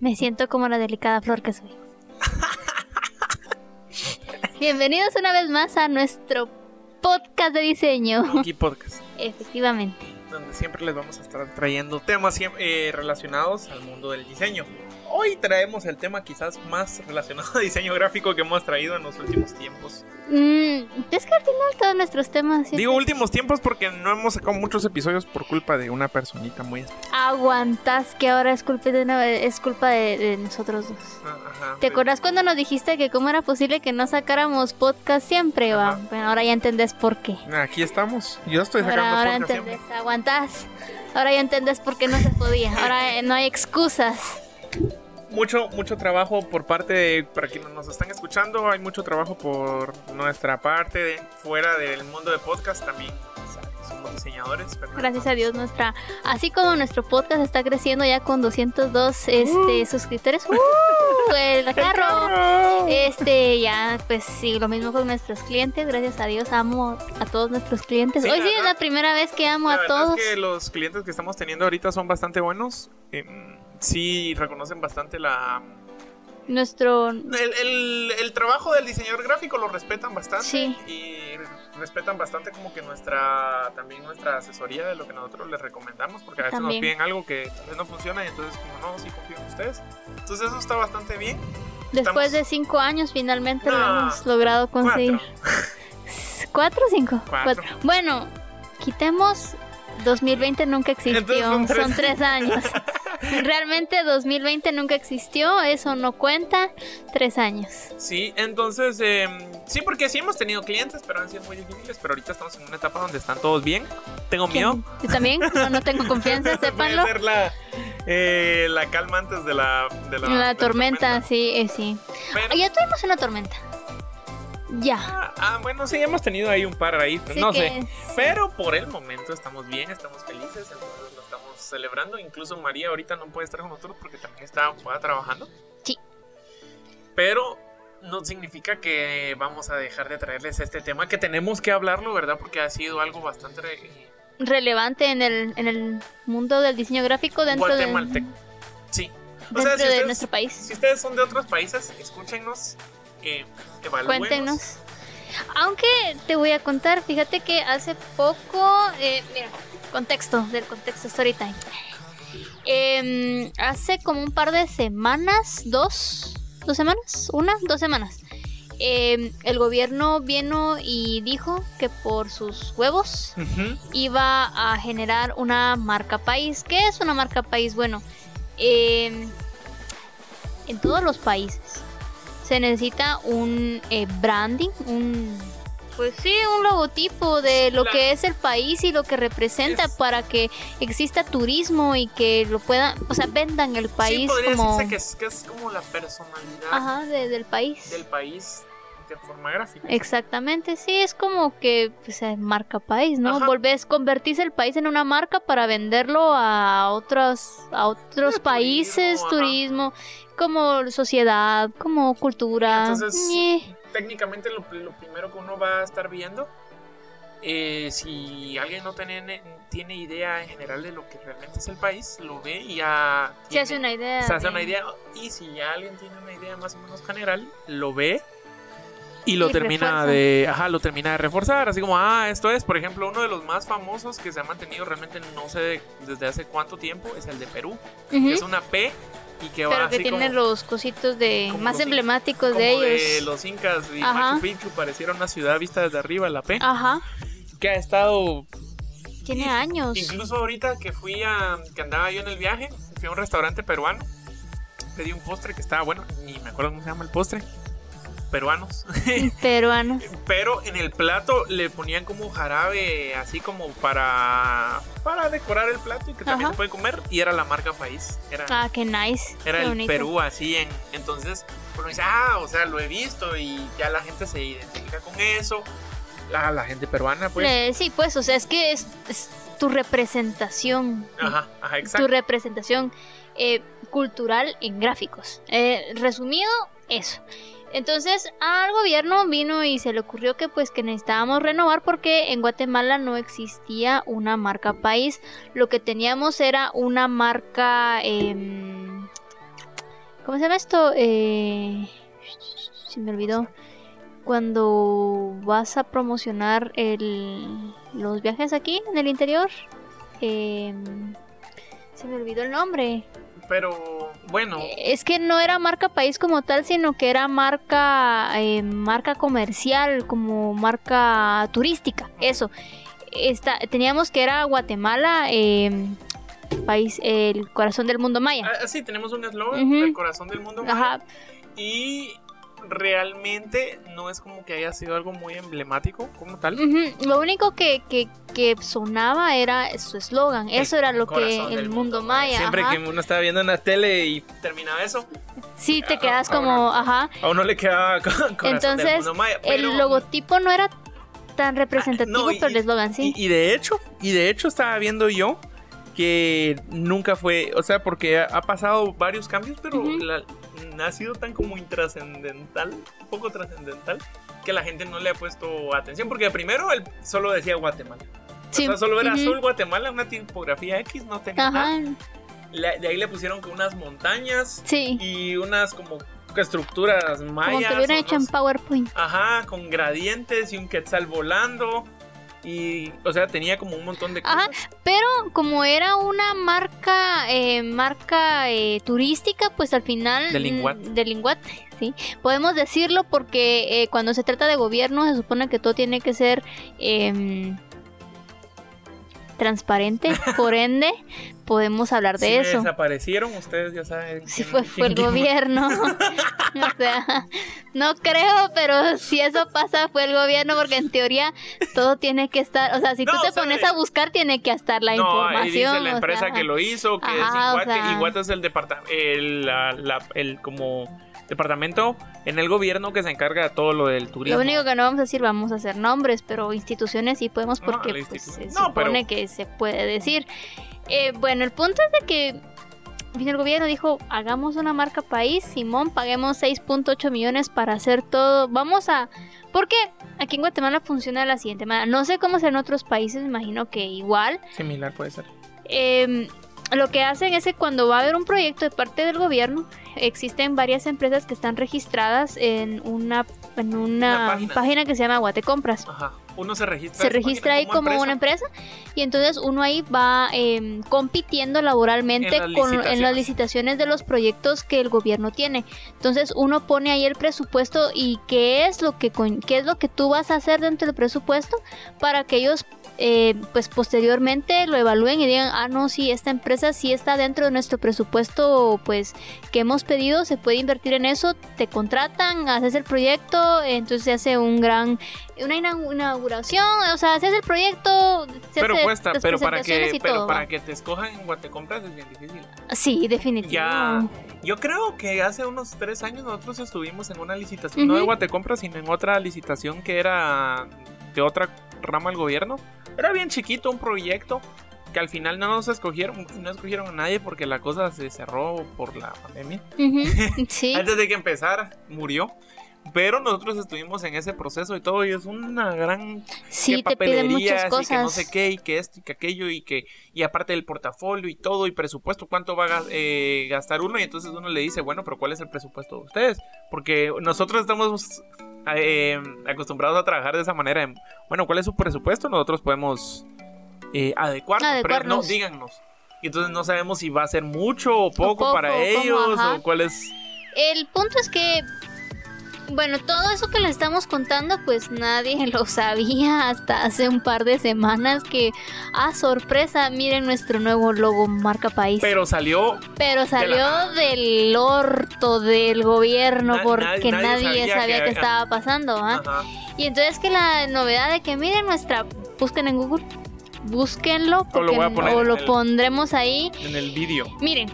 Me siento como la delicada flor que soy. Bienvenidos una vez más a nuestro podcast de diseño. Monkey Podcast, Efectivamente. donde siempre les vamos a estar trayendo temas eh, relacionados al mundo del diseño. Hoy traemos el tema quizás más relacionado a diseño gráfico que hemos traído en los últimos tiempos. Mm, es que al final todos nuestros temas Digo últimos tiempos porque no hemos sacado muchos episodios por culpa de una personita muy especial. aguantas que ahora es culpa de, una- es culpa de, de nosotros dos. Ajá, ¿Te acuerdas cuando nos dijiste que cómo era posible que no sacáramos podcast siempre? Va? Bueno, ahora ya entendés por qué. Aquí estamos. Yo estoy sacando Ahora, ahora podcast entendés, siempre. aguantás. Ahora ya entendés por qué no se podía. Ahora eh, no hay excusas. Mucho, mucho trabajo por parte de, para quienes nos están escuchando, hay mucho trabajo por nuestra parte, de- fuera del mundo de podcast también. Somos diseñadores. pero- Gracias a Dios nuestra, así como nuestro podcast está creciendo ya con 202 Uh. este suscriptores. ¡Uh! el carro. ¡Carro! Este, ya, pues sí, lo mismo con nuestros clientes. Gracias a Dios, amo a todos nuestros clientes. Sí, Hoy sí es la primera vez que amo La a todos. es que los clientes que estamos teniendo ahorita son bastante buenos. eh, sí, reconocen bastante la. Nuestro. El, el- el trabajo del diseñador gráfico lo respetan bastante. Sí. Y respetan bastante como que nuestra. También nuestra asesoría de lo que nosotros les recomendamos. Porque a veces También. nos piden algo que tal vez no funciona. Y entonces, como no, sí confío en ustedes. Entonces, eso está bastante bien. Después Estamos- de cinco años, finalmente lo No, hemos logrado conseguir. Cuatro. ¿Cuatro o cinco? Cuatro. Bueno, quitemos 2020 nunca existió. Son tres. Son tres años. Realmente 2020 nunca existió, eso no cuenta. Tres años. Sí, entonces, eh, sí, porque sí hemos tenido clientes, pero han sido muy difíciles. Pero ahorita estamos en una etapa donde están todos bien. Tengo miedo. Yo también, no, no tengo confianza, sépanlo. hacer la, eh, la calma antes de la, de la, La, tormenta, sí, eh, sí. Pero- Ya tuvimos una tormenta. Ya. ah, ah, bueno, sí, hemos tenido ahí un par ahí, Así no sé. Pero por el momento estamos bien, estamos felices, entonces lo estamos celebrando. Incluso María ahorita no puede estar con nosotros porque también está ocupada trabajando. Sí. Pero no significa que vamos a dejar de traerles este tema, que tenemos que hablarlo, ¿verdad? Porque ha sido algo bastante eh, Relevante en el, en el mundo del diseño gráfico dentro, de, guatemalteco. Sí. O dentro sea, si de ustedes- nuestro país. Si ustedes son de otros países, escúchenos, eh. Cuéntenos. Aunque te voy a contar, fíjate que hace poco, eh, mira, contexto, del contexto story time. Em, hace como un par de semanas, dos, dos semanas, una, dos semanas. em, el gobierno vino y dijo que por sus huevos iba a generar una marca país. ¿Qué es una marca país? Bueno, em, en todos los países se necesita un eh, branding, un pues sí, un logotipo de lo que es el país y lo que representa Es- para que exista turismo y que lo puedan, o sea, vendan el sí, país podría como decirse que es, que es como la personalidad ajá, de- del país. del país de forma gráfica. Exactamente, sí, es como que pues, eh, marca país, ¿no? Ajá. Volvés, convertís el país en una marca para venderlo a otros, a otros Eh, países, turismo, como sociedad, como cultura. Entonces, ñe. Técnicamente lo, lo primero que uno va a estar viendo, eh, si alguien no tiene, tiene idea en general de lo que realmente es el país, lo ve y ya... se hace una idea. se hace una idea y si ya alguien tiene una idea más o menos general, lo ve y lo Y termina refuerza. de, ajá, lo termina de reforzar, así como, ah, esto es, por ejemplo, uno de los más famosos que se ha mantenido realmente no sé de- desde hace cuánto tiempo es el de Perú, Ujú, que es una P y que va Pero que así tiene como, los cositos de más los emblemáticos como de de ellos. los incas y Ajá. Machu Picchu pareciera una ciudad vista desde arriba, la P, Ajá, que ha estado tiene Y- años. Incluso ahorita que fui a. que andaba yo en el viaje, fui a un restaurante peruano. Pedí un postre que estaba bueno, ni me acuerdo cómo se llama el postre. Peruanos. Peruanos. Pero en el plato le ponían como jarabe, así como para. para decorar el plato y que también Ajá. se puede comer. Y era la marca país. Era, Ah, qué nice. era qué el bonito. Perú así en. Entonces, uno dice, ah, o sea, lo he visto y ya la gente se identifica con eso. La, la gente peruana, pues. Eh, sí, pues, o sea, es que es, es tu representación. Ajá, ajá, Tu exacto. representación eh, cultural en gráficos. Eh, resumido, eso. Entonces al gobierno vino y se le ocurrió que pues que necesitábamos renovar porque en Guatemala no existía una marca país. Lo que teníamos era una marca... em, ¿Cómo se llama esto? Eh, se me olvidó. Cuando vas a promocionar el, los viajes aquí en el interior. em, se me olvidó el nombre. Pero bueno, Es que no era marca país como tal, sino que era marca, eh, marca comercial, como marca turística. Eso. Esta, teníamos que era Guatemala, eh, país, el corazón del mundo maya. ah, sí, tenemos un eslogan, el corazón del mundo. maya, Ajá. Y realmente no es como que haya sido algo muy emblemático como tal. Lo único que, que, que sonaba era su eslogan. Eso era lo que el mundo maya. Siempre ajá. que uno estaba viendo en la tele y terminaba eso, Sí, te Ah, quedas como, ajá. a uno le quedaba con corazón del Entonces, mundo maya. pero- El logotipo no era tan representativo, no, y- pero el eslogan sí. Y, y de hecho, y de hecho estaba viendo yo que nunca fue, o sea, porque ha, pasado varios cambios, pero la- ha sido tan como intrascendental, poco trascendental, que la gente no le ha puesto atención, porque primero él solo decía Guatemala. Sí, O sea, solo era ujú. azul Guatemala, una tipografía X, no tenía nada. Ajá, La- de ahí le pusieron que unas montañas sí. y unas como estructuras mayas. Como que hubieran hecho en. PowerPoint. Ajá, con gradientes y un quetzal volando. Y, o sea, tenía como un montón de Ajá. cosas. Pero como era una marca eh, marca eh, turística, pues al final... De Linguat. mm, De Linguat, sí. Podemos decirlo porque eh, cuando se trata de gobierno se supone que todo tiene que ser em, transparente. Por ende, podemos hablar de Si me eso. desaparecieron, ustedes ya saben. Sí, quién- fue, fue el gobierno. o sea, no creo, pero si eso pasa fue el gobierno, porque en teoría todo tiene que estar, o sea, si tú No, te o sea, pones a buscar, tiene que estar la No, ahí dice información. la o empresa sea, que lo hizo, que es Ajá, o Iguate. sea- Iguate es el departamento, el, la- la- el como departamento en el gobierno que se encarga de todo lo del turismo. Lo único que no vamos a decir, vamos a hacer nombres, pero instituciones sí podemos porque pues, se pero- supone que se puede decir. Eh, bueno, el punto es de que vino el gobierno dijo, hagamos una marca país, Simón, paguemos 6.8 millones para hacer todo. Vamos a... Porque aquí en Guatemala funciona de la siguiente manera. No sé cómo será en otros países, me imagino que igual. Similar puede ser. Eh, lo que hacen es que cuando va a haber un proyecto de parte del gobierno, existen varias empresas que están registradas en una, en una, página. página. que se llama Guate Compras. Ajá. Uno se registra. Se registra ahí como, una empresa y entonces uno ahí va eh, compitiendo laboralmente En las con, en las licitaciones. de los proyectos que el gobierno tiene. Entonces uno pone ahí el presupuesto y qué es lo que qué es lo que tú vas a hacer dentro del presupuesto para que ellos eh, pues posteriormente lo evalúen y digan ah no sí esta empresa sí está dentro de nuestro presupuesto pues que hemos pedido se puede invertir en eso te contratan haces el proyecto entonces se hace un gran una inauguración, o sea, se hace el proyecto, se Pero hace cuesta, las pero para que, y pero todo, para que te escojan en Guatecompras es bien difícil. Sí, definitivo. Ya, yo creo que hace unos tres años nosotros estuvimos en una licitación, no de. Guatecompras, sino en otra licitación que era de otra rama del gobierno. Era bien chiquito un proyecto que al final no nos escogieron, no escogieron a nadie porque la cosa se cerró por la pandemia. Sí. Antes de que empezara, murió. Pero nosotros estuvimos en ese proceso y todo, y es una gran Sí, te piden muchas papelerías cosas. y que no sé qué y que esto y que aquello y que y aparte del portafolio y todo y presupuesto cuánto va a eh, gastar uno y entonces uno le dice bueno pero cuál es el presupuesto de ustedes porque nosotros estamos eh, acostumbrados a trabajar de esa manera en, bueno cuál es su presupuesto nosotros podemos eh, adecuarnos, pero no díganos y entonces no sabemos si va a ser mucho o poco, poco, para ellos o cuál es El punto es que, bueno, todo eso que le estamos contando, pues nadie lo sabía hasta hace un par de semanas que, ah, sorpresa, miren nuestro nuevo logo marca país. pero salió Pero salió nada. del orto del gobierno Na- porque nadie- sabía sabía, que- que, estaba pasando, ¿ah? Y entonces que la novedad de que miren nuestra, busquen en Google, búsquenlo O lo porque- a o lo el- pondremos ahí. en el vídeo Miren,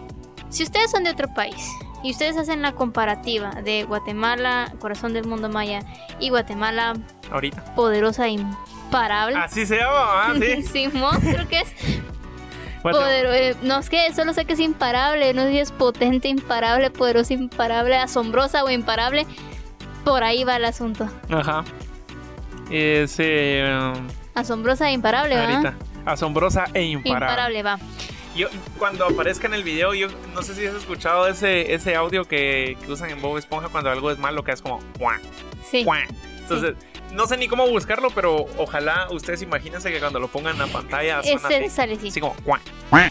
si ustedes son de otro país y ustedes hacen la comparativa de Guatemala, corazón del mundo maya, y Guatemala, ahorita. poderosa e imparable. Así se llama, ah, sí. Simón, creo que es eh, no es que solo sé que es imparable, no sé si es potente, imparable, poderosa, imparable, asombrosa o imparable. Por ahí va el asunto. Ajá. Es eh, Asombrosa e imparable, ¿verdad? ahorita. Asombrosa e imparable. Imparable, va. Yo, cuando aparezca en el video, yo no sé si has escuchado ese, ese audio que, que usan en Bob Esponja cuando algo es malo, que es como "Cuac, Sí. cuac". Entonces, no sé ni cómo buscarlo, pero ojalá ustedes imagínense que cuando lo pongan en la pantalla Ese así. sale así. Así como "Cuac".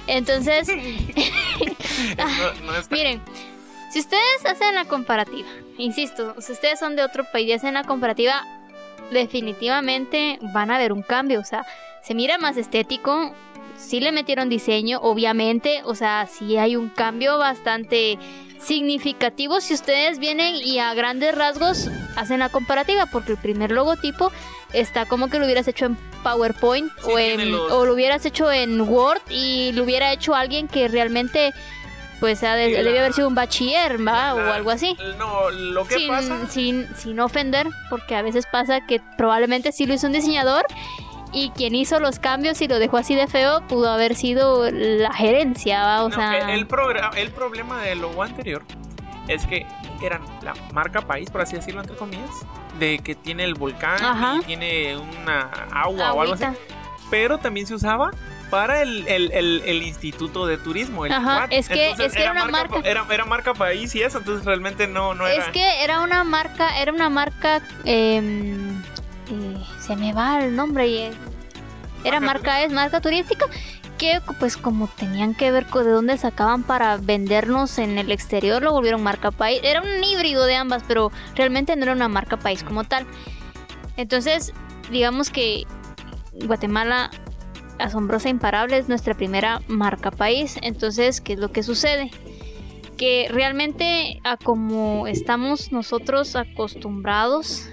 Entonces, No, no está- miren, si ustedes hacen la comparativa, insisto, si ustedes son de otro país y hacen la comparativa, definitivamente van a ver un cambio. O sea, se mira más estético, sí le metieron diseño, obviamente, o sea, sí hay un cambio bastante significativo si ustedes vienen y a grandes rasgos hacen la comparativa, porque el primer logotipo está como que lo hubieras hecho en PowerPoint Sí, o, en, los- o lo hubieras hecho en Word y lo hubiera hecho alguien que realmente pues ha de- la- debe haber sido un bachiller, ¿va? O algo así. No, lo que Sin, pasa. sin, sin ofender, porque a veces pasa que probablemente sí lo hizo un diseñador y quien hizo los cambios y lo dejó así de feo pudo haber sido la gerencia, ¿va? O no, sea, el, el problema del logo anterior es que eran la marca país, por así decirlo, entre comillas, de que tiene el volcán Ajá. y tiene una agua o algo así. agüita. pero también se usaba para el, el- el- el Instituto de Turismo. El Ajá, es que- Entonces, es que era una marca. Era, era marca país y eso, entonces realmente no, no era. Es que era una marca, era una marca, em, eh, se me va el nombre, y, era Marca es marca turística, que pues como tenían que ver con de dónde sacaban para vendernos en el exterior, lo volvieron marca país. Era un híbrido de ambas, pero realmente no era una marca país como tal. Entonces, digamos que Guatemala asombrosa imparable es nuestra primera marca país. Entonces, ¿qué es lo que sucede? Que realmente a como estamos nosotros acostumbrados,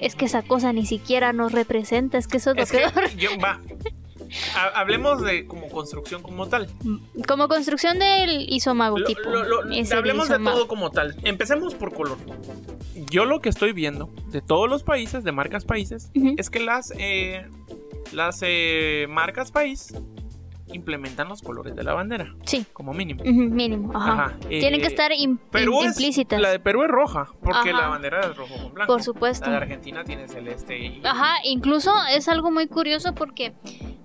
es que esa cosa ni siquiera nos representa, es que eso es lo que peor. yo- va. Ha- Hablemos de como construcción como tal. Como construcción del isomagotipo. Lo- lo- lo- es el hablemos de isomago. todo como tal. Empecemos por color. Yo lo que estoy viendo de todos los países, de marcas países, es que las, eh, las eh, marcas país implementan los colores de la bandera, Sí, como mínimo. mínimo. Ajá. Ajá, Tienen que eh, estar im- Perú im- es- implícitas. la de Perú es roja, porque Ajá. la bandera es rojo con blanco. Por supuesto. La de Argentina tiene celeste y... Ajá, incluso es algo muy curioso porque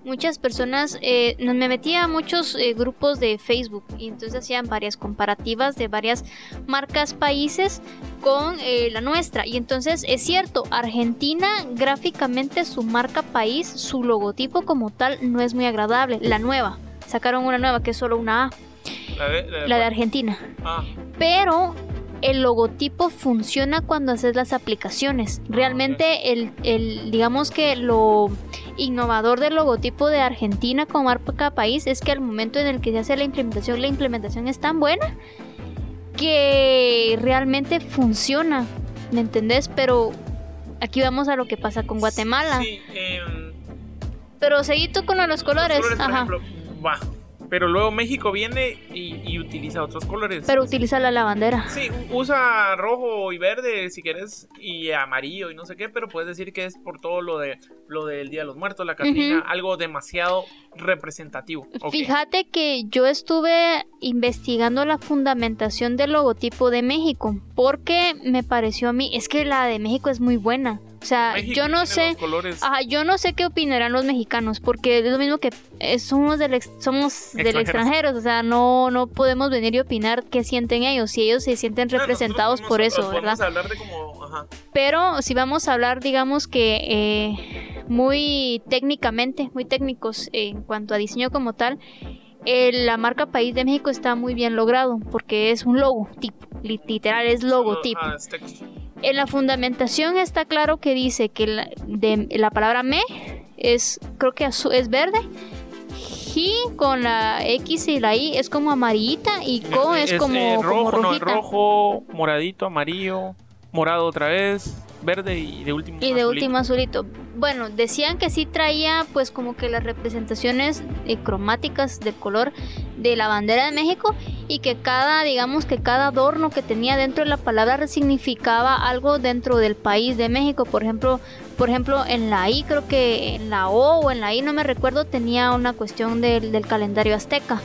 muchas personas, eh, me metía a muchos eh, grupos de Facebook y entonces hacían varias comparativas de varias marcas países con eh, la nuestra. Y entonces es cierto, Argentina gráficamente su marca país, su logotipo como tal no es muy agradable. La nueva, sacaron una nueva que es solo una A, La de, la de- la de Argentina. Ah, Pero el logotipo funciona cuando haces las aplicaciones. Realmente el, el- digamos que lo innovador del logotipo de Argentina como marca país es que al momento en el que se hace la implementación, la implementación es tan buena que realmente funciona. ¿Me entendés? Pero aquí vamos a lo que pasa con Guatemala. Sí, em, Pero seguí tú con los colores. Los colores, por Ajá. ejemplo. Pero luego México viene y, y utiliza otros colores. Pero utiliza la lavandera. Sí, usa rojo y verde si quieres y amarillo y no sé qué, pero puedes decir que es por todo lo de lo del Día de los Muertos, la Catrina, algo demasiado representativo. Fíjate que yo estuve investigando la fundamentación del logotipo de México porque me pareció a mí, es que la de México es muy buena. O sea, México yo no sé, ajá, yo no sé qué opinarán los mexicanos porque es lo mismo que eh, somos del ex- somos del extranjero, o sea, no no podemos venir y opinar qué sienten ellos, si ellos se sienten representados por eso, podemos ¿verdad? hablar de como, ajá, Pero si vamos a hablar, digamos que eh, muy técnicamente, muy técnicos en cuanto a diseño como tal, la marca País de México está muy bien logrado porque es un logotipo, li- literal es logotipo. ah, es texto. En la fundamentación está claro que dice que la, de, la palabra me es, creo que azu- es verde. Y con la X y la I es como amarillita y co es, como, eh, como rojo, no, rojo, moradito, amarillo, morado otra vez, verde y de último. Y de azulito. último azulito. Bueno, decían que sí traía pues como que las representaciones eh, cromáticas del color de la bandera de México y que cada, digamos que cada adorno que tenía dentro de la palabra significaba algo dentro del país de México. Por ejemplo, por ejemplo, en la I, creo que en la O o en la I, no me recuerdo, tenía una cuestión del, del calendario azteca.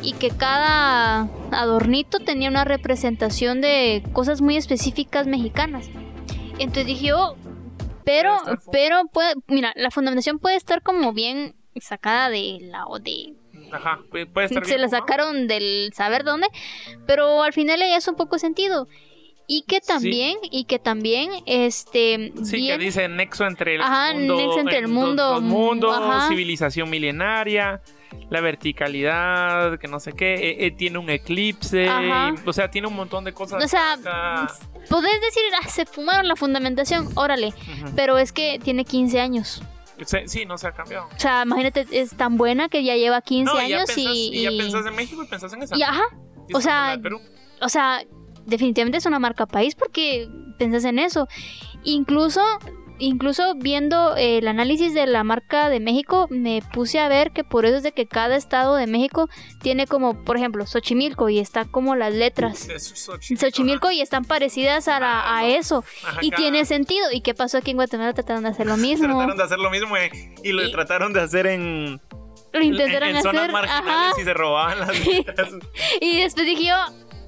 Y que cada adornito tenía una representación de cosas muy específicas mexicanas. Entonces dije yo, pero, pero puede, mira, la fundamentación puede estar como bien sacada de la o de Ajá, puede estar se bien la sacaron del saber dónde, pero al final le hace un poco sentido. Y que también, y que también, este, Sí, que dice nexo entre el Ajá, mundo, nexo entre el mundo, los mundos, ajá. civilización milenaria, la verticalidad, que no sé qué, eh, eh, tiene un eclipse, y- o sea, tiene un montón de cosas. o sea, podés decir, ah, se fumaron la fundamentación, órale, pero es que tiene 15 años. Sí, no se ha cambiado. O sea, imagínate, es tan buena que ya lleva 15 No, y ya años pensás, y, y ya y- pensás en México y pensás en esa. y ajá, Y o sea, Perú. o sea, definitivamente es una marca país porque pensás en eso. Incluso, incluso viendo el análisis de la marca de México, me puse a ver que por eso es de que cada estado de México tiene como, por ejemplo, Xochimilco y está como las letras. Es Xochimilco, Xochimilco y están parecidas a, la- a eso. Ajá, Y tiene sentido. ¿Y qué pasó aquí en Guatemala? Trataron de hacer lo mismo. Trataron de hacer lo mismo eh, y lo Y- trataron de hacer en, Lo intentaron en, en zonas hacer. marginales Ajá. y se robaban las letras. Y después dije yo,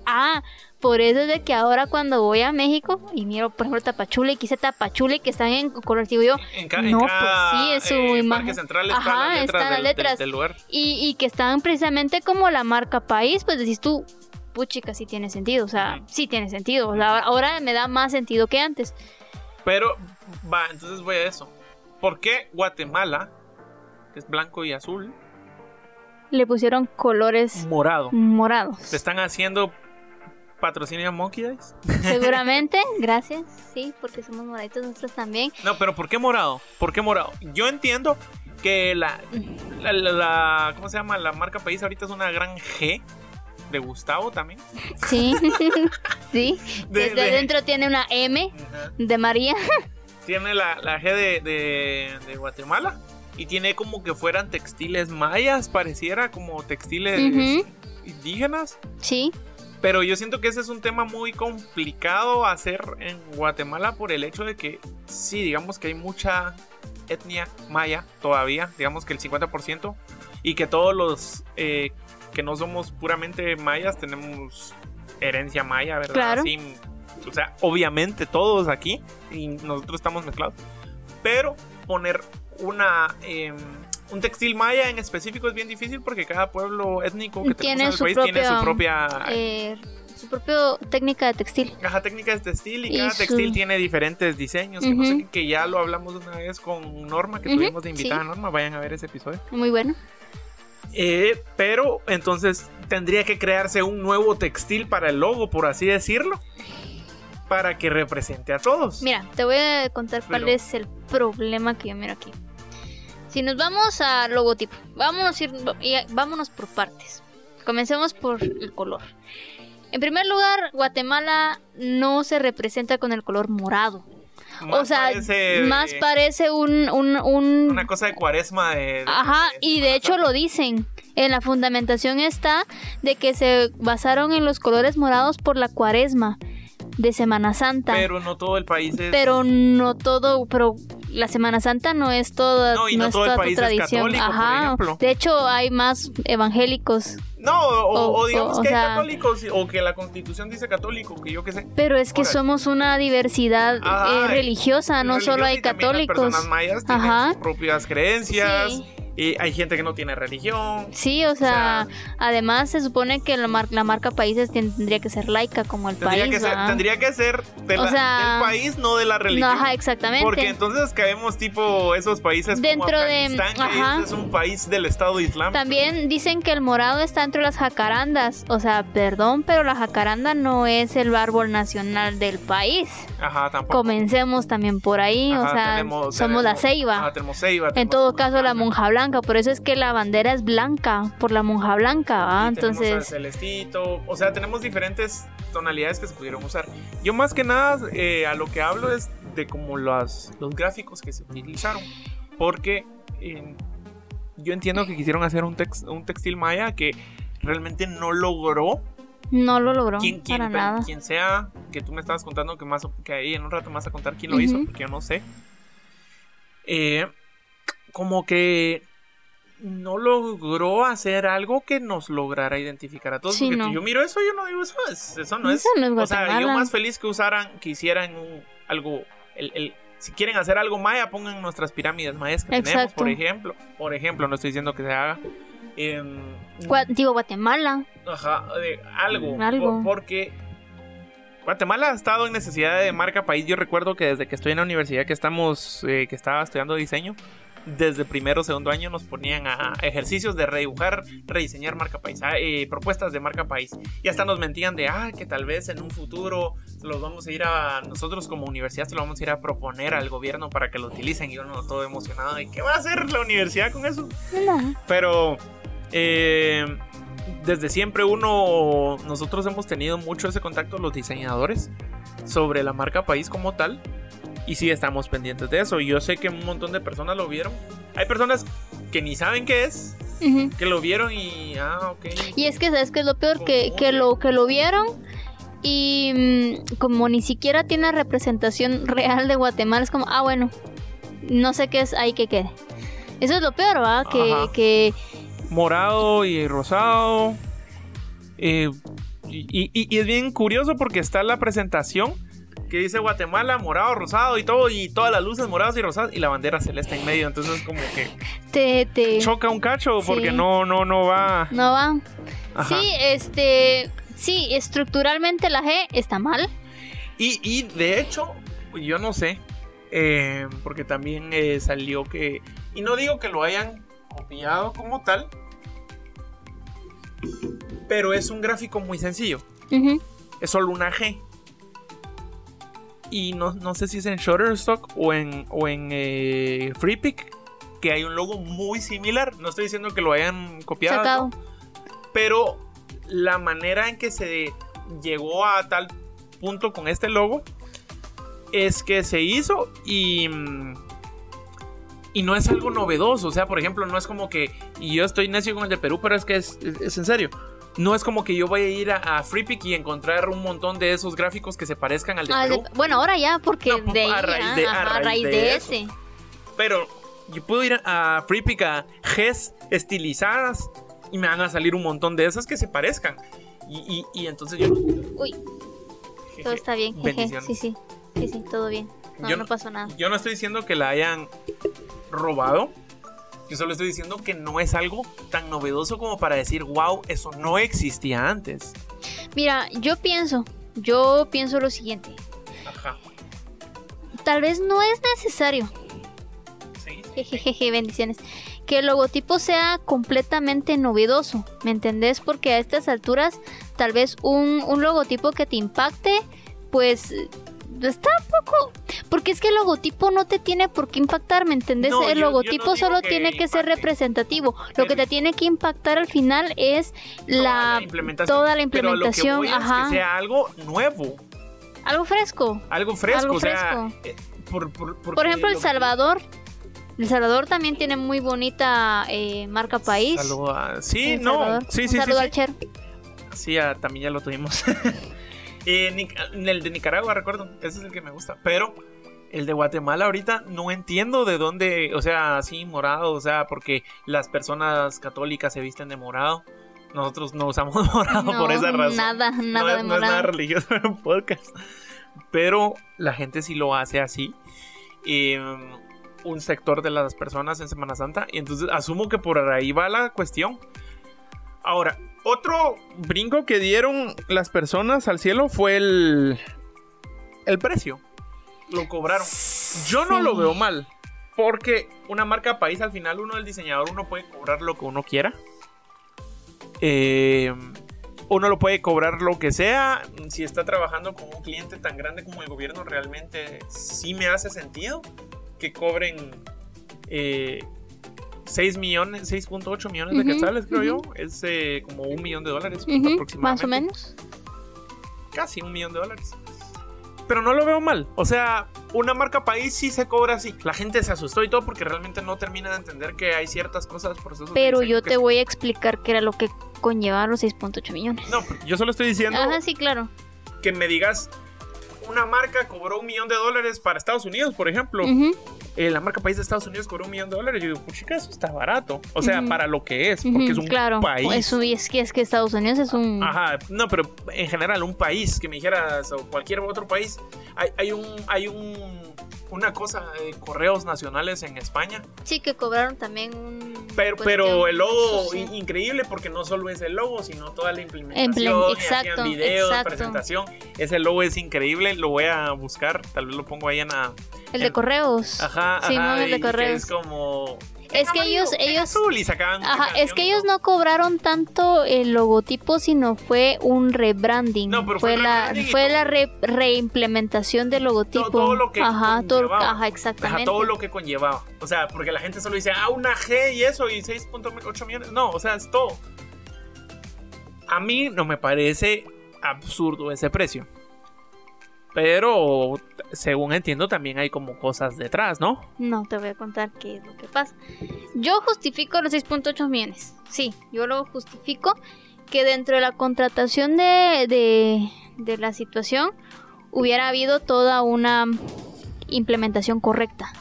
ah, por eso es de que ahora cuando voy a México y miro, por ejemplo, Tapachula y quise Tapachula y que están en color, digo yo, En ca- No, en pues sí, es su eh, imagen. Central Ajá, las letras, están las del, del- letras. del lugar. y, y que están precisamente como la marca país, pues decís tú, puchica, sí tiene sentido, o sea, sí tiene sentido, o sea, ahora me da más sentido que antes. Pero, va, entonces voy a eso. ¿Por qué Guatemala, que es blanco y azul, Le pusieron colores morado? morados. ¿Te están haciendo patrocinio a Monkey Dice? Seguramente, gracias, sí, porque somos moraditos nosotros también. No, pero ¿por qué morado? ¿Por qué morado? Yo entiendo que la, la, la- la- ¿cómo se llama? La marca país ahorita es una gran G de Gustavo también. Sí, sí. De- Desde de- adentro tiene una M de María. Tiene la, la G de, de, de Guatemala y tiene como que fueran textiles mayas, pareciera como textiles indígenas. Sí, Pero yo siento que ese es un tema muy complicado hacer en Guatemala por el hecho de que sí, digamos que hay mucha etnia maya todavía, digamos que el 50%, y que todos los eh, que no somos puramente mayas tenemos herencia maya, ¿verdad? Claro. O sea, obviamente todos aquí, y nosotros estamos mezclados, pero poner una... em, un textil maya en específico es bien difícil porque cada pueblo étnico que Tiene en el su país tiene su propia, eh, su propia técnica de textil. Caja técnica de textil y, Y cada su- textil tiene diferentes diseños. Que, no sé que ya lo hablamos una vez con Norma, que Ujú, tuvimos de invitada sí. a Norma. Vayan a ver ese episodio. Muy bueno. Eh, pero entonces tendría que crearse un nuevo textil para el logo, por así decirlo, para que represente a todos. Mira, te voy a contar cuál es el problema que yo miro aquí. Si nos vamos al logotipo, vámonos, ir- y- vámonos por partes. Comencemos por el color. En primer lugar, Guatemala no se representa con el color morado. Más o sea, parece, más eh, parece un, un, un- una cosa de cuaresma de, de- Ajá, de y de hecho lo dicen. En la fundamentación está de que se basaron en los colores morados por la cuaresma de Semana Santa. Pero, Pero no todo el país es. no todo, pero la Semana Santa no es toda, No, y no es todo el toda tu país es tradición. católico, por Ajá. ejemplo. De hecho, hay más evangélicos. No, o, O- o digamos o- que sea- hay católicos o que la constitución dice católico, que yo qué sé. Pero es que somos una diversidad Ajá, eh, religiosa, no solo hay también Las católicos. personas mayas tienen Ajá. sus propias creencias. Sí. Y hay gente que no tiene religión. Sí, o sea, sea, además se supone que la, mar- la marca países ten- tendría que ser laica como el Tendría, país. que ser, ¿va? tendría que ser de O la- sea, del país, no de la No, religión. ajá, exactamente. Porque entonces caemos tipo esos países Dentro como de- que es un país del Estado Islámico. También dicen que el morado está entre las jacarandas. O sea, perdón, pero la jacaranda no es el árbol nacional del país. Ajá, tampoco. Comencemos también por ahí. o sea, tenemos- somos la ceiba. Ajá, tenemos ceiba. en todo caso, la monja monja blanca. Por eso es que la bandera es blanca, por la monja blanca. al Entonces, celestito. O sea, tenemos diferentes tonalidades que se pudieron usar. Yo más que nada eh, a lo que hablo es de como los, los gráficos que se utilizaron. Porque eh, yo entiendo que quisieron hacer un, tex- un textil maya que realmente no logró. no lo logró quien, para nada. quien sea, que tú me estabas contando que, más, que ahí en un rato me vas a contar quién lo hizo, porque yo no sé. eh, como que no logró hacer algo que nos lograra identificar a todos. Sí, porque no. yo miro eso, yo no digo eso, es- eso no es. Eso no es o sea, yo más feliz que usaran, que hicieran un- algo, el, el- si quieren hacer algo maya, pongan nuestras pirámides mayas que tenemos, por ejemplo. Por ejemplo, no estoy diciendo que se haga. em, Gua- digo, Guatemala. Ajá, algo. Algo. por- porque Guatemala ha estado en necesidad de marca país. Yo recuerdo que desde que estoy en la universidad que estamos, eh, que estaba estudiando diseño, desde primero o segundo año nos ponían a ejercicios de redibujar, rediseñar marca país, eh, propuestas de marca país. Y hasta nos mentían de, ah, que tal vez en un futuro los vamos a ir a, nosotros como universidad se lo vamos a ir a proponer al gobierno para que lo utilicen. Y uno todo emocionado de, ¿qué va a hacer la universidad con eso? No. Pero eh, desde siempre uno, nosotros hemos tenido mucho ese contacto los diseñadores sobre la marca país como tal. Y sí estamos pendientes de eso. Y yo sé que un montón de personas lo vieron. Hay personas que ni saben qué es, que lo vieron y... Ah, ok. Y es que, ¿sabes qué es lo peor? Que, que, lo, que lo vieron y mm, como ni siquiera tiene representación real de Guatemala, es como, ah, bueno, no sé qué es, ahí que quede. Eso es lo peor, ¿va? Que, que Morado y rosado. Eh, y, y- y es bien curioso porque está la presentación que dice Guatemala, morado, rosado y todo, y todas las luces moradas y rosadas, y la bandera celeste en medio. Entonces, como que te, te choca un cacho porque Sí. no, no, no va. no va. Ajá. Sí, este, sí, estructuralmente la G está mal. Y, y de hecho, yo no sé, eh, porque también eh, salió que, y no digo que lo hayan copiado como tal, pero es un gráfico muy sencillo. Es solo una G. Y no, no sé si es en Shutterstock o en, o en eh, FreePic, que hay un logo muy similar. No estoy diciendo que lo hayan copiado. Pero la manera en que se llegó a tal punto con este logo es que se hizo y mm, y no es algo novedoso, o sea, por ejemplo, no es como que y yo estoy necio con el de Perú, pero es que es, es- es en serio. No es como que yo voy a ir a, a FreePic y encontrar un montón de esos gráficos que se parezcan al de Ah, Perú, de- bueno, ahora ya, porque No, de a raíz ah, de- a ajá, a raíz raíz de de, eso. ese. pero yo puedo ir a FreePic a Gs estilizadas y me van a salir un montón de esas que se parezcan. Y, y- y entonces yo Uy, todo está bien. jeje. Sí, sí, sí, sí, todo bien. No, Yo no no- pasó nada. Yo no estoy diciendo que la hayan robado. Yo solo estoy diciendo que no es algo tan novedoso como para decir, wow, eso no existía antes. Mira, yo pienso, yo pienso lo siguiente. Ajá. Tal vez no es necesario, Sí. jejeje, bendiciones, que el logotipo sea completamente novedoso, ¿me entendés? Porque a estas alturas, tal vez un, un logotipo que te impacte, pues está un poco... Porque es que el logotipo no te tiene por qué impactar, ¿me entendés? No, el yo- yo no logotipo solo que tiene que ser representativo. Lo que te tiene que impactar al final es la... Toda implementación. toda la Pero a lo que implementación, es ajá. que sea algo nuevo, Algo fresco. algo fresco. Algo o sea, fresco. eh, por, por, Por ejemplo, El Salvador. El Salvador también tiene muy bonita eh, marca país. Sí, El no. Salvador. Sí, Un sí, sí. saludo sí. al Cher. Sí, también ya lo tuvimos. Eh, el de Nicaragua, recuerdo. Ese es el que me gusta. Pero el de Guatemala ahorita no entiendo de dónde, o sea, así morado, o sea, porque las personas católicas se visten de morado. Nosotros no usamos morado por No, esa razón. Nada, no, nada de no es nada religioso en el podcast. Pero la gente sí lo hace así. Eh, un sector de las personas en Semana Santa. Y entonces asumo que por ahí va la cuestión. Ahora, otro brinco que dieron las personas al cielo fue el, el precio. Lo cobraron. Yo no Sí. lo veo mal. Porque una marca país al final uno, el diseñador, uno puede cobrar lo que uno quiera. Eh, uno lo puede cobrar lo que sea. Si está trabajando con un cliente tan grande como el gobierno, realmente sí me hace sentido que cobren eh, 6 millones, 6.8 millones de Ujú, quetzales, creo yo. Es eh, como un millón de dólares aproximadamente. más o menos. Casi un millón de dólares. Pero no lo veo mal. O sea, una marca país sí se cobra así. La gente se asustó y todo porque realmente no termina de entender que hay ciertas cosas, procesos. de Pero yo te voy a explicar qué era lo que conllevaba los 6.8 millones. No, yo solo estoy diciendo Ajá, sí, claro. que me digas una marca cobró un millón de dólares para Estados Unidos, por ejemplo. Eh, la marca país de Estados Unidos cobró un millón de dólares. Yo digo, puchica, eso está barato. O sea, para lo que es, porque es un claro, país. Eso, y es que es que Estados Unidos es un Ajá, no, pero en general, un país que me dijeras, o cualquier otro país, hay, hay un, hay un, una cosa de correos nacionales en España, sí que cobraron también un pero, pero el logo sí. increíble porque no solo es el logo, sino toda la implementación, exacto, videos, exacto. presentación, ese logo es increíble, lo voy a buscar, tal vez lo pongo ahí en la... el de correos. Ajá, Sí, ajá, no, el de correos. es como... Es que ellos- ellos- azul, y sacaban Ajá, música, es que ellos todo. no cobraron tanto el logotipo, sino fue un rebranding. No, pero fue fue la fue todo. la re- reimplementación del logotipo. todo lo que ajá, todo, ajá, exactamente. Ajá, todo lo que conllevaba. O sea, porque la gente solo dice, ah, una G y eso, y 6.8 millones. No, o sea, es todo. A mí no me parece absurdo ese precio. Pero, según entiendo, también hay como cosas detrás, ¿no? No, te voy a contar qué es lo que pasa. Yo justifico los 6.8 millones. Sí, yo lo justifico que dentro de la contratación de, de, de la situación hubiera habido toda una implementación correcta.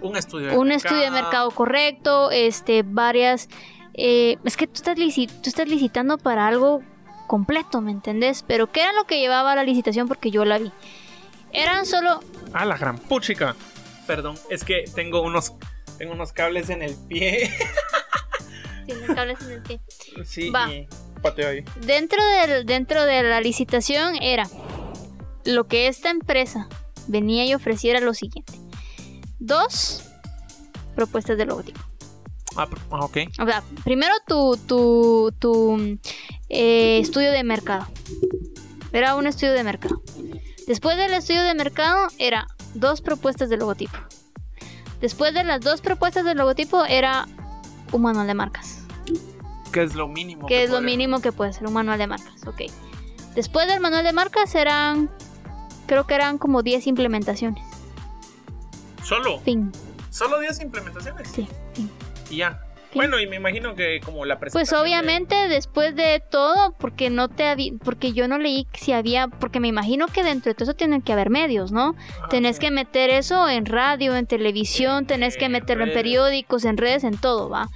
Un estudio de un mercado. estudio de mercado correcto, este, varias... eh, es que tú estás, tú estás licitando para algo completo, ¿me entendés? Pero ¿qué era lo que llevaba a la licitación? Porque yo la vi. Eran solo... Ah, la gran puchica. Perdón, es que tengo unos, tengo unos cables en el pie. Tiene cables en el pie. sí, Va. y pateo ahí. Dentro, del, dentro de la licitación era lo que esta empresa venía y ofreciera lo siguiente. Dos propuestas de logotipo. Ah, ah, ok. O sea, primero tu, tu, tu eh, estudio de mercado. Era un estudio de mercado. Después del estudio de mercado era dos propuestas de logotipo. Después de las dos propuestas de logotipo era un manual de marcas. Que es lo mínimo. Que es lo mínimo que puede ser un manual de marcas. Ok. Después del manual de marcas eran, creo que eran como 10 implementaciones. Solo. Fin. Solo 10 implementaciones. Sí. Y ya. Bueno, y me imagino que como la Pues de- obviamente después de todo, porque no te porque yo no leí si había, porque me imagino que dentro de todo eso tienen que haber medios, ¿no? Ajá, tenés sí. que meter eso en radio, en televisión, tenés que meterlo en periódicos, en redes, en todo, ¿va?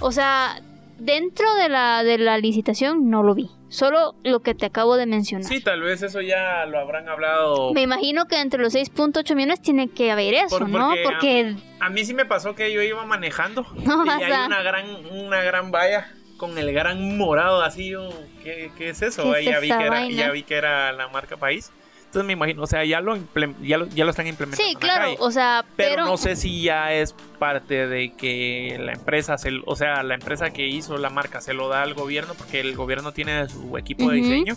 O sea, dentro de la, de la licitación no lo vi, solo lo que te acabo de mencionar. Sí, tal vez eso ya lo habrán hablado. Me imagino que entre los 6.8 millones tiene que haber eso, Por- ¿no? porque, A mí sí me pasó que yo iba manejando no y hay a... una gran, una gran valla con el gran morado así. yo, ¿qué, qué es eso? ¿Qué Ahí es ya, vi que era, ya vi que era la marca país. Entonces me imagino, o sea, ya lo, ya lo, ya lo están implementando. Sí, claro, calle. o sea, Pero, pero... no sé si ya es parte de que la empresa, se, o sea, la empresa que hizo la marca se lo da al gobierno porque el gobierno tiene su equipo de diseño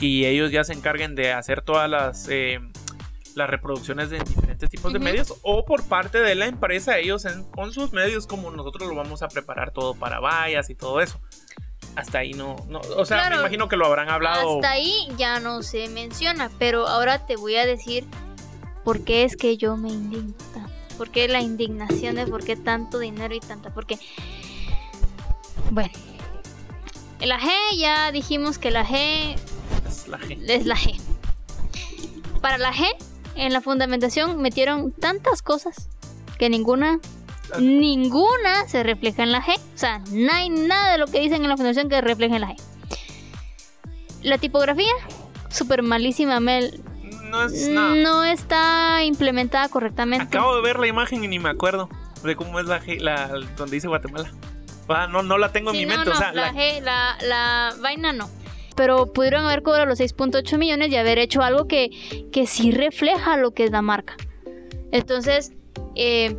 y ellos ya se encarguen de hacer todas las eh, las reproducciones de diferentes tipos de medios o por parte de la empresa ellos en- con sus medios como nosotros lo vamos a preparar todo para vallas y todo eso. Hasta ahí no, no o sea, Claro. me imagino que lo habrán hablado. Hasta ahí ya no se menciona, pero ahora te voy a decir por qué es que yo me indigno tanto. ¿Por qué la indignación de por qué tanto dinero y tanta? Porque, bueno, la G ya dijimos que la G Es la G. es la G. Para la G, en la fundamentación metieron tantas cosas que ninguna, ninguna se refleja en la G. O sea, no hay nada de lo que dicen en la fundación que refleje en la G. La tipografía, súper malísima, Mel. No es nada. No está implementada correctamente. Acabo de ver la imagen y ni me acuerdo de cómo es la, G- la donde dice Guatemala. Ah, no, no la tengo Sí, en mi no, mente. no, o sea, la, la- G, la, la vaina no. Pero pudieron haber cobrado los 6.8 millones y haber hecho algo que, que sí refleja lo que es la marca. Entonces, eh,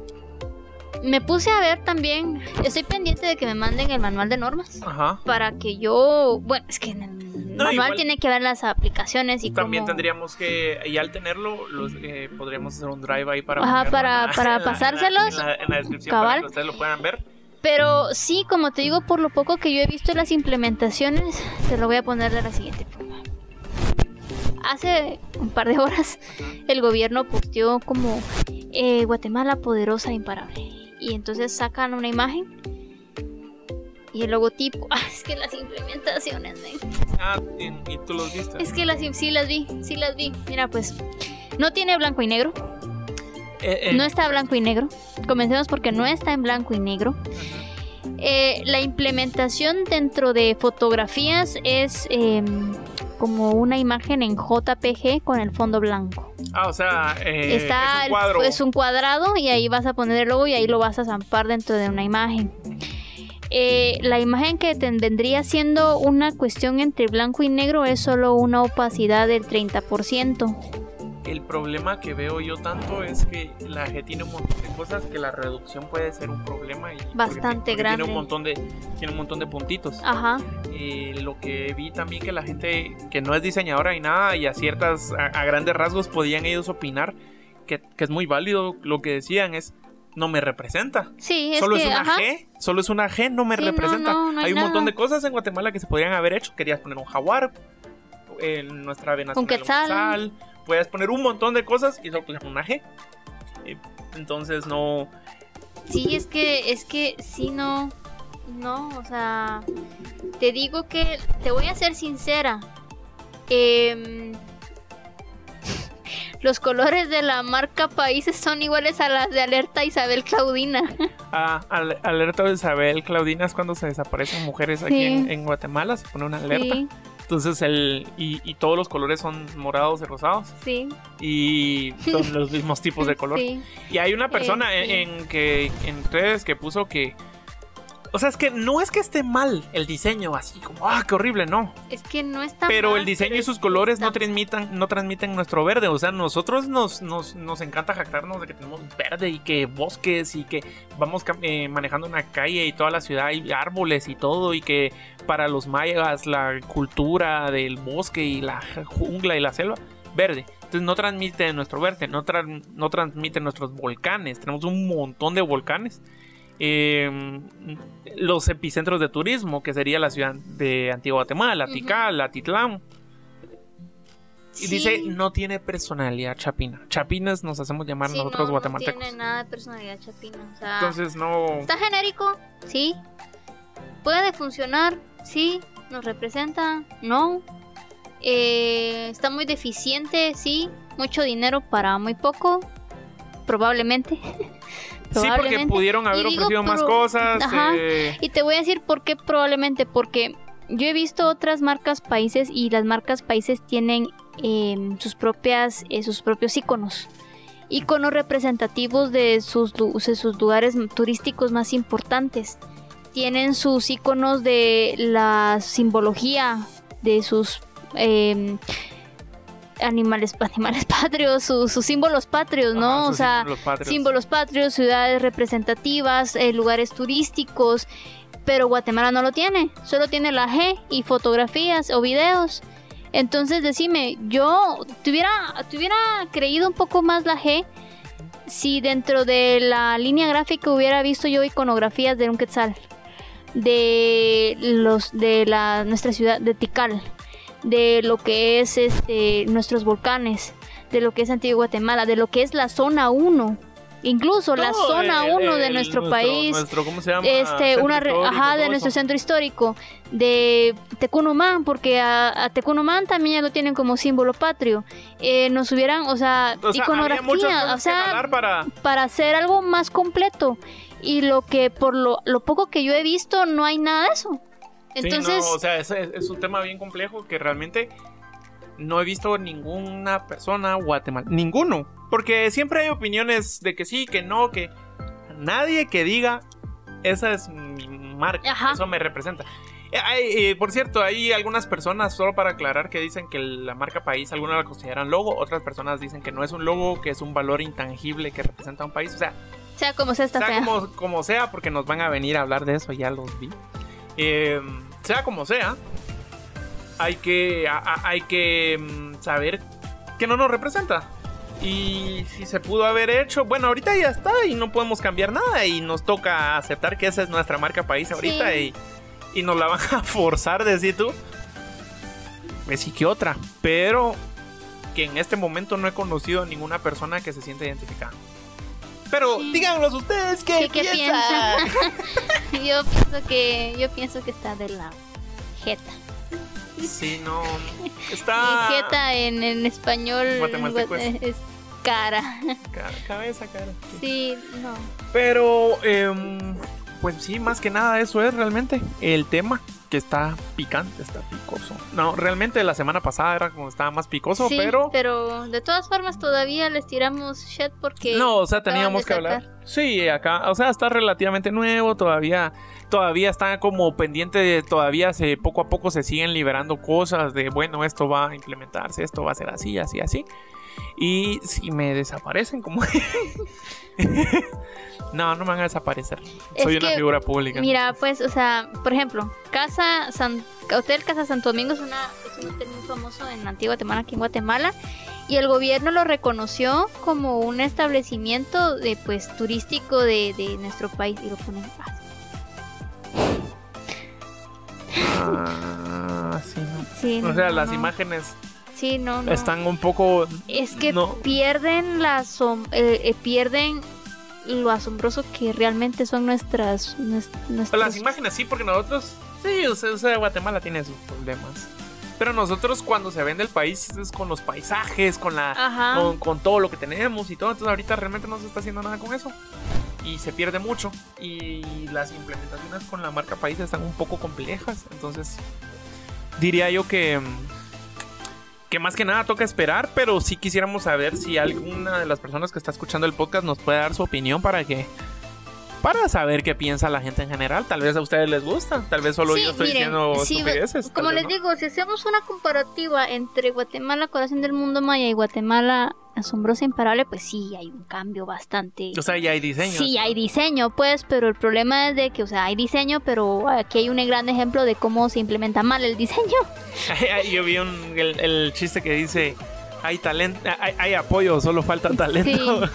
me puse a ver también, estoy pendiente de que me manden el manual de normas Ajá. para que yo, bueno, es que en el No, manual igual- tiene que ver las aplicaciones y También cómo- tendríamos que, y al tenerlo, los, eh, podríamos hacer un drive ahí para, Ajá, para- la- para en la- pasárselos. En la, en la descripción Cabal. para que ustedes lo puedan ver. Pero sí, como te digo, por lo poco que yo he visto las implementaciones, te lo voy a poner de la siguiente forma. Hace un par de horas el gobierno posteó como eh, Guatemala poderosa e imparable. Y entonces sacan una imagen y el logotipo. Ah, es que las implementaciones, men. Ah, y, y tú los viste. Es que las, sí las vi, sí las vi. Mira, pues no tiene blanco y negro. Eh, eh, No está blanco y negro. Comencemos porque no está en blanco y negro. Eh, la implementación dentro de fotografías es em, como una imagen en JPG con el fondo blanco. Ah, o sea, eh, está es un cuadro. es un cuadrado y ahí vas a poner el logo y ahí lo vas a zampar dentro de una imagen. Eh, la imagen que te- vendría siendo una cuestión entre blanco y negro es solo una opacidad del 30%. El problema que veo yo tanto es que la G tiene un montón de cosas que la reducción puede ser un problema y porque- Bastante porque grande. Tiene un montón de tiene un montón de puntitos. Ajá. Eh, lo que vi también que la gente que no es diseñadora y nada y a ciertas a, a grandes rasgos podían ellos opinar que, que es muy válido lo que decían es no me representa. Sí, es solo que es una ajá. G, solo es una G, no me Sí, no, representa. no, no hay hay un montón de cosas en Guatemala que se podrían haber hecho. Querías poner un jaguar, en nuestra ave nacional, un quetzal. Puedes poner un montón de cosas y solo pusieron una G. Eh, Entonces no. Sí, es que, es que sí, no, no, o sea, te digo que, te voy a ser sincera, em, los colores de la marca Países son iguales a las de Alerta Isabel Claudina. Ah, al- alerta Isabel Claudina es cuando se desaparecen mujeres aquí en, en Guatemala. Se pone una alerta. Sí, Entonces el. Y, y todos los colores son morados y rosados. sí, Y son los mismos tipos de color. sí. Y hay una persona Eh, sí. en, en que en redes que puso que o sea, es que no es que esté mal el diseño así como ah, qué horrible, no. Es que no está Pero mal, el diseño pero y sus colores no transmitan no transmiten nuestro verde, o sea, nosotros nos, nos, nos encanta jactarnos de que tenemos verde y que bosques y que vamos eh, manejando una calle y toda la ciudad hay árboles y todo y que para los mayas la cultura del bosque y la jungla y la selva verde. Entonces no transmite nuestro verde, no, tran- no transmite nuestros volcanes. Tenemos un montón de volcanes. Eh, los epicentros de turismo, que sería la ciudad de Antigua Guatemala. Tikal, Atitlán. Y Sí. dice, no tiene personalidad chapina. Chapinas nos hacemos llamar Sí, nosotros no, guatemaltecos. No tiene nada de personalidad chapina, o sea, Entonces no... Está genérico, sí. Puede funcionar, sí. Nos representa, no. Eh, está muy deficiente, sí. Mucho dinero para muy poco, probablemente. Sí, porque pudieron haber digo, ofrecido más cosas. Ajá. eh, Y te voy a decir por qué probablemente, porque yo he visto otras marcas países y las marcas países tienen eh, sus propias, eh, sus propios iconos. Iconos representativos de sus, de sus lugares turísticos más importantes. Tienen sus iconos de la simbología de sus eh, animales, animales patrios, sus, sus símbolos patrios, ¿no? ajá, o sea, símbolos patrios. símbolos patrios, ciudades representativas, eh, lugares turísticos, pero Guatemala no lo tiene, solo tiene la G y fotografías o videos. Entonces decime, yo te hubiera, te hubiera creído un poco más la G si dentro de la línea gráfica hubiera visto yo iconografías de un quetzal, de los de la nuestra ciudad de Tikal, de lo que es este nuestros volcanes, de lo que es Antigua Guatemala, de lo que es la zona 1, incluso la zona el- 1 de nuestro, país, nuestro, ¿cómo se llama? este Centro una re- ajá de nuestro eso. centro histórico de Tecunumán porque a, a Tecunumán también ya lo tienen como símbolo patrio Eh, nos hubieran o sea, O sea, iconografía o sea para... para hacer algo más completo y lo que por lo, lo poco que yo he visto no hay nada de eso entonces Sí, no, o sea, es, es- un tema bien complejo que realmente no he visto ninguna persona guatemalteca. Ninguno. Porque siempre hay opiniones de que sí, que no, que nadie que diga esa es mi marca, Ajá. eso me representa. Eh, eh, por cierto, hay algunas personas, solo para aclarar, que dicen que la marca país, algunos la consideran logo, otras personas dicen que no es un logo, que es un valor intangible que representa a un país. O sea, sea como sea sea como, como sea, porque nos van a venir a hablar de eso, ya los vi. Eh, sea como sea, hay que, a- a- hay que mm, saber que no nos representa. Y si se pudo haber hecho, bueno, ahorita ya está y no podemos cambiar nada y nos toca aceptar que esa es nuestra marca país ahorita Sí. y, y nos la van a forzar, decir tú. Pues sí que otra, pero que en este momento no he conocido a ninguna persona que se sienta identificada. Pero Sí. díganos ustedes qué, ¿Qué- qué piensan. yo pienso que yo pienso que está de la jeta Sí, no. Está. Y jeta en, en español es- cara. Cara, cabeza, cara. Sí, no. Pero, em, pues sí, más que nada eso es realmente el tema que está picante, está picoso. No, realmente la semana pasada era como estaba más picoso, sí, pero... pero de todas formas todavía les tiramos shit porque... No, o sea, teníamos que hablar. Sí, acá, o sea, está relativamente nuevo, todavía, todavía está como pendiente de, todavía se, poco a poco se siguen liberando cosas de, bueno, esto va a implementarse, esto va a ser así, así, así. Y si me desaparecen, como... no, no me van a desaparecer. Es Soy una figura pública. Mira, pues, o sea, por ejemplo, Casa San... Hotel Casa Santo Domingo es, una, es un hotel muy famoso en antigua Guatemala, aquí en Guatemala, y el gobierno lo reconoció como un establecimiento de, pues, turístico de, de nuestro país y lo ponen así. Ah, sí, no. Sí, O sea, no, las no. imágenes Sí, no, están un poco... Es que pierden la asom- eh, eh, pierden lo asombroso que realmente son nuestras, nues- nuestros- Las imágenes sí, porque nosotros... Sí, o sea, Guatemala tiene sus problemas. Pero nosotros cuando se vende el país es con los paisajes, con la... Con, con todo lo que tenemos y todo. Entonces ahorita realmente no se está haciendo nada con eso. Y se pierde mucho. Y las implementaciones con la marca país están un poco complejas. Entonces diría yo que... Que más que nada toca esperar, pero sí quisiéramos saber si alguna de las personas que está escuchando el podcast nos puede dar su opinión para que... Para saber qué piensa la gente en general. Tal vez a ustedes les gusta. Tal vez solo Sí, yo estoy miren, diciendo sí, estupideces. Como les no. digo, si hacemos una comparativa entre Guatemala, corazón del mundo maya, y Guatemala, asombrosa imparable, pues sí, hay un cambio bastante. O sea, ya hay diseños. Sí, hay diseño, pues, pero el problema es de que, o sea, hay diseño, pero aquí hay un gran ejemplo de cómo se implementa mal el diseño. Yo vi un, el, el chiste que dice, hay talento, hay, hay apoyo, solo falta talento.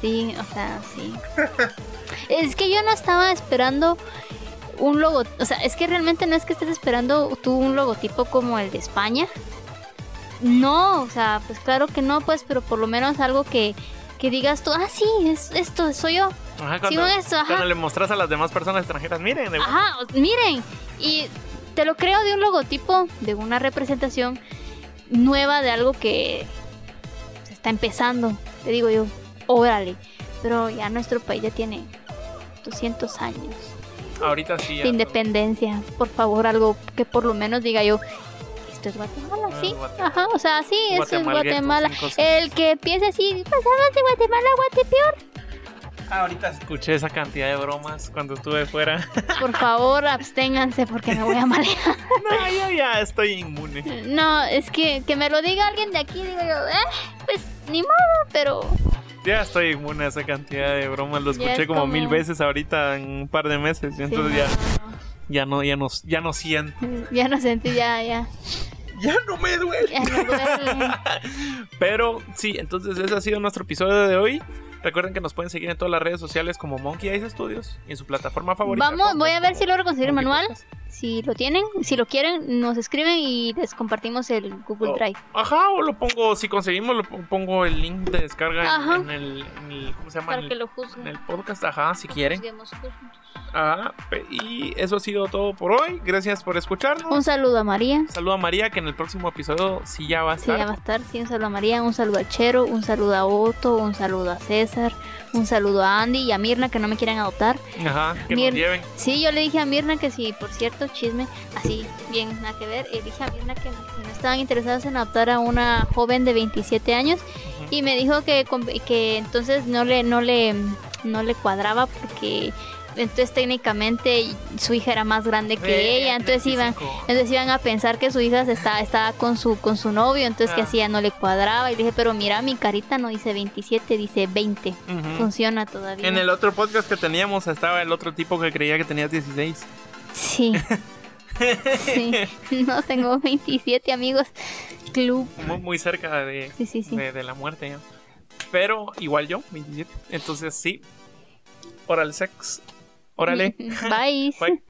Sí, o sea, sí. Es que yo no estaba esperando un logo, o sea, es que realmente no es que estés esperando tú un logotipo como el de España. No, o sea, pues claro que no, pues, pero por lo menos algo que, que digas tú, ah, sí, es esto, soy yo. Ajá, cuando, Sí, esto, ajá. cuando le mostras a las demás personas extranjeras, miren, de- Ajá, miren, y te lo creo de un logotipo, de una representación nueva de algo que se está empezando. Te digo yo, órale, pero ya nuestro país ya tiene 200 años ahorita sí. ya de independencia. Por favor, algo que por lo menos diga yo, esto es Guatemala, Ah, sí. Guatemala. Ajá, o sea, sí, eso es Guatemala. El que piense así, pasamos de Guatemala a Guatepeor. Ah, ahorita escuché esa cantidad de bromas cuando estuve fuera. Por favor, absténganse porque me voy a marear. no, yo ya estoy inmune. No, es que que me lo diga alguien de aquí, digo yo, eh, pues ni modo, pero Ya estoy inmune a esa cantidad de bromas. Lo escuché es como, como- mil veces ahorita en un par de meses. Y entonces sí, ya, no, ya no, ya no, ya no siento. ya no sentí, ya, ya, Ya no me duele. ya no duele. Pero sí, entonces ese ha sido nuestro episodio de hoy. Recuerden que nos pueden seguir en todas las redes sociales como Monkey Eyes Studios y en su plataforma favorita. Vamos, voy a ver si logro conseguir el manual. Podcast. Si lo tienen, si lo quieren, nos escriben y les compartimos el Google Oh, Drive. Ajá, o lo pongo, si conseguimos, lo po- pongo el link de descarga en- el, en el- ¿cómo se llama? Para En que el, lo en juzguen. el podcast, ajá, si quieren. Ajá, pe- y eso ha sido todo por hoy. Gracias por escucharnos. Un saludo a María. Saludo a María, que en el próximo episodio sí ya va a Sí, estar. ya va a estar. Sí, un saludo a María, un saludo a Chero, un saludo a Otto, un saludo a César, un saludo a Andy y a Mirna que no me quieren adoptar. Ajá, que Mir- nos lleven. Sí, yo le dije a Mirna que sí, por cierto, chisme, así, bien, nada que ver. Le dije a Mirna que no estaban interesadas en adoptar a una joven de 27 años y me dijo que, que entonces no le, no le, no le cuadraba porque entonces técnicamente su hija era más grande que Eh, ella, entonces iban, 25. entonces iban a pensar que su hija está, estaba con su, con su novio, entonces que Ah. así ya no le cuadraba y dije, pero mira, mi carita no dice 27, dice 20, Ujú. funciona todavía. En el otro podcast que teníamos estaba el otro tipo que creía que tenías 16. Sí. sí. No tengo 27 amigos. Club. Muy, muy cerca de, Sí, sí, sí. de, de la muerte. Pero igual yo, 27. Entonces sí. Oral sex. Órale. Bye. Bye.